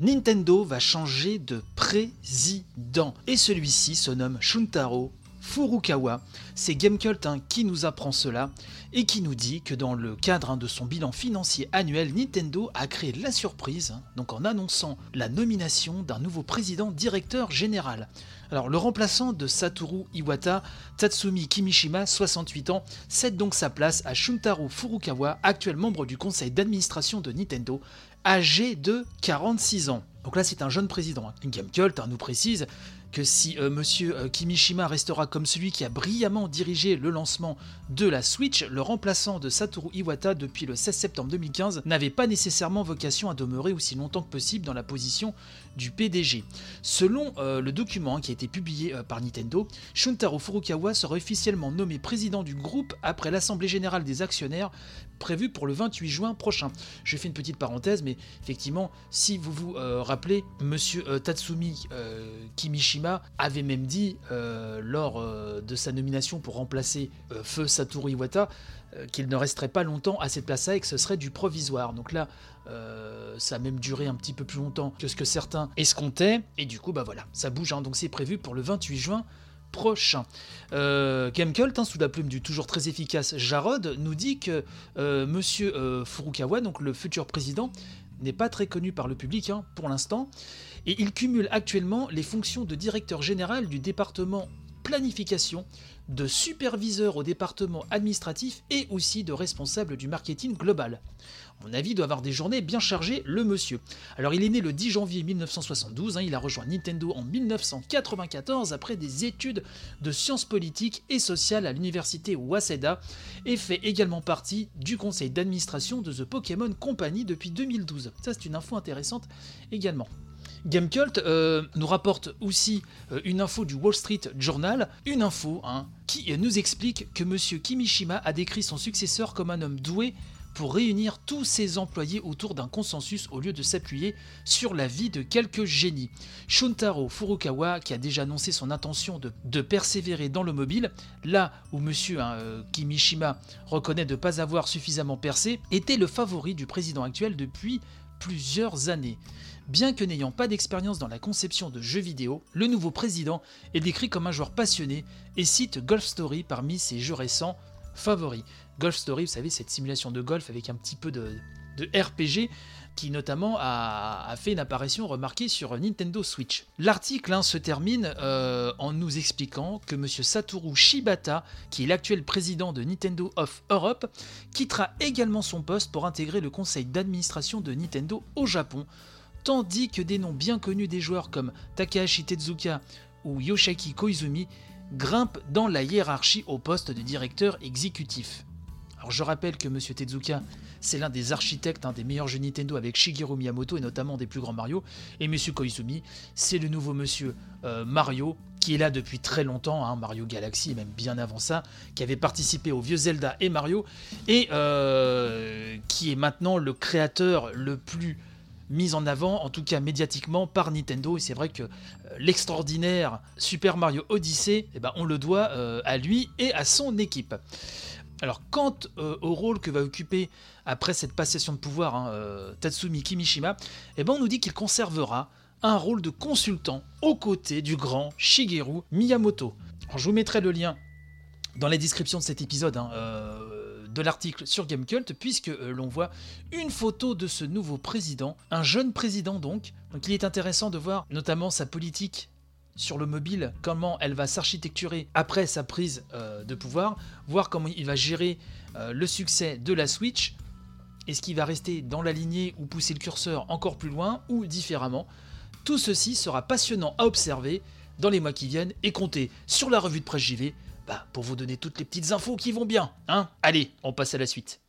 Nintendo va changer de président et celui-ci se nomme Shuntaro Furukawa. C'est Gamecult hein, qui nous apprend cela et qui nous dit que dans le cadre hein, de son bilan financier annuel, Nintendo a créé la surprise, hein, donc en annonçant la nomination d'un nouveau président directeur général. Alors le remplaçant de Satoru Iwata, Tatsumi Kimishima, 68 ans, cède donc sa place à Shuntaro Furukawa, actuel membre du conseil d'administration de Nintendo, âgé de 46 ans. Donc là c'est un jeune président. Gamecult nous précise que si. Euh, monsieur euh, Kimishima restera comme celui qui a brillamment dirigé le lancement de la Switch, le remplaçant de Satoru Iwata depuis le 16 septembre 2015 n'avait pas nécessairement vocation à demeurer aussi longtemps que possible dans la position du PDG. Selon euh, le document qui a publié par Nintendo, Shuntaro Furukawa sera officiellement nommé président du groupe après l'Assemblée générale des actionnaires prévue pour le 28 juin prochain. Je fais une petite parenthèse, mais effectivement, si vous vous rappelez, monsieur Tatsumi Kimishima avait même dit euh, lors euh, de sa nomination pour remplacer euh, Feu Satoru Iwata qu'il ne resterait pas longtemps à cette place-là et que ce serait du provisoire. Donc là, ça a même duré un petit peu plus longtemps que ce que certains escomptaient. Et du coup, bah voilà, ça bouge. Hein. donc c'est prévu pour le 28 juin prochain. Euh, hein, sous la plume du toujours très efficace Jarod, nous dit que Monsieur Furukawa, donc le futur président, n'est pas très connu par le public hein, pour l'instant, et il cumule actuellement les fonctions de directeur général du département planification, de superviseur au département administratif et aussi de responsable du marketing global. Mon avis, doit avoir des journées bien chargées, le monsieur. Alors, il est né le 10 janvier 1972, hein, il a rejoint Nintendo en 1994 après des études de sciences politiques et sociales à l'université Waseda et fait également partie du conseil d'administration de The Pokémon Company depuis 2012. Ça, c'est une info intéressante également. Gamecult euh, nous rapporte aussi euh, une info du Wall Street Journal, une info hein, qui nous explique que M. Kimishima a décrit son successeur comme un homme doué pour réunir tous ses employés autour d'un consensus au lieu de s'appuyer sur la vie de quelques génies. Shuntaro Furukawa, qui a déjà annoncé son intention de, persévérer dans le mobile, là où M. Hein, euh, Kimishima reconnaît de ne pas avoir suffisamment percé, était le favori du président actuel depuis plusieurs années. Bien que n'ayant pas d'expérience dans la conception de jeux vidéo, le nouveau président est décrit comme un joueur passionné et cite Golf Story parmi ses jeux récents favoris. Golf Story, vous savez, cette simulation de golf avec un petit peu de, RPG qui notamment a, fait une apparition remarquée sur Nintendo Switch. L'article hein, se termine euh, en nous expliquant que M. Satoru Shibata, qui est l'actuel président de Nintendo of Europe, quittera également son poste pour intégrer le conseil d'administration de Nintendo au Japon, tandis que des noms bien connus des joueurs comme Takahashi Tezuka ou Yoshiki Koizumi grimpent dans la hiérarchie au poste de directeur exécutif. Alors je rappelle que M. Tezuka, c'est l'un des architectes des meilleurs jeux Nintendo avec Shigeru Miyamoto et notamment des plus grands Mario. Et M. Koizumi, c'est le nouveau monsieur euh, Mario qui est là depuis très longtemps, hein, Mario Galaxy, même bien avant ça, qui avait participé aux vieux Zelda et Mario, et euh, qui est maintenant le créateur le plus mis en avant, en tout cas médiatiquement, par Nintendo. Et c'est vrai que euh, l'extraordinaire Super Mario Odyssey, eh ben, on le doit euh, à lui et à son équipe. Alors, quant euh, au rôle que va occuper après cette passation de pouvoir hein, Tatsumi Kimishima, eh ben, on nous dit qu'il conservera un rôle de consultant aux côtés du grand Shigeru Miyamoto. Je vous mettrai le lien dans la description de cet épisode. Hein, de l'article sur Gamecult, puisque euh, l'on voit une photo de ce nouveau président, un jeune président donc. Donc il est intéressant de voir notamment sa politique sur le mobile, comment elle va s'architecturer après sa prise euh, de pouvoir, voir comment il va gérer euh, le succès de la Switch. Est-ce qu'il va rester dans la lignée ou pousser le curseur encore plus loin ou différemment? Tout ceci sera passionnant à observer dans les mois qui viennent et comptez sur la revue de presse JV bah, pour vous donner toutes les petites infos qui vont bien. Hein? Allez, on passe à la suite.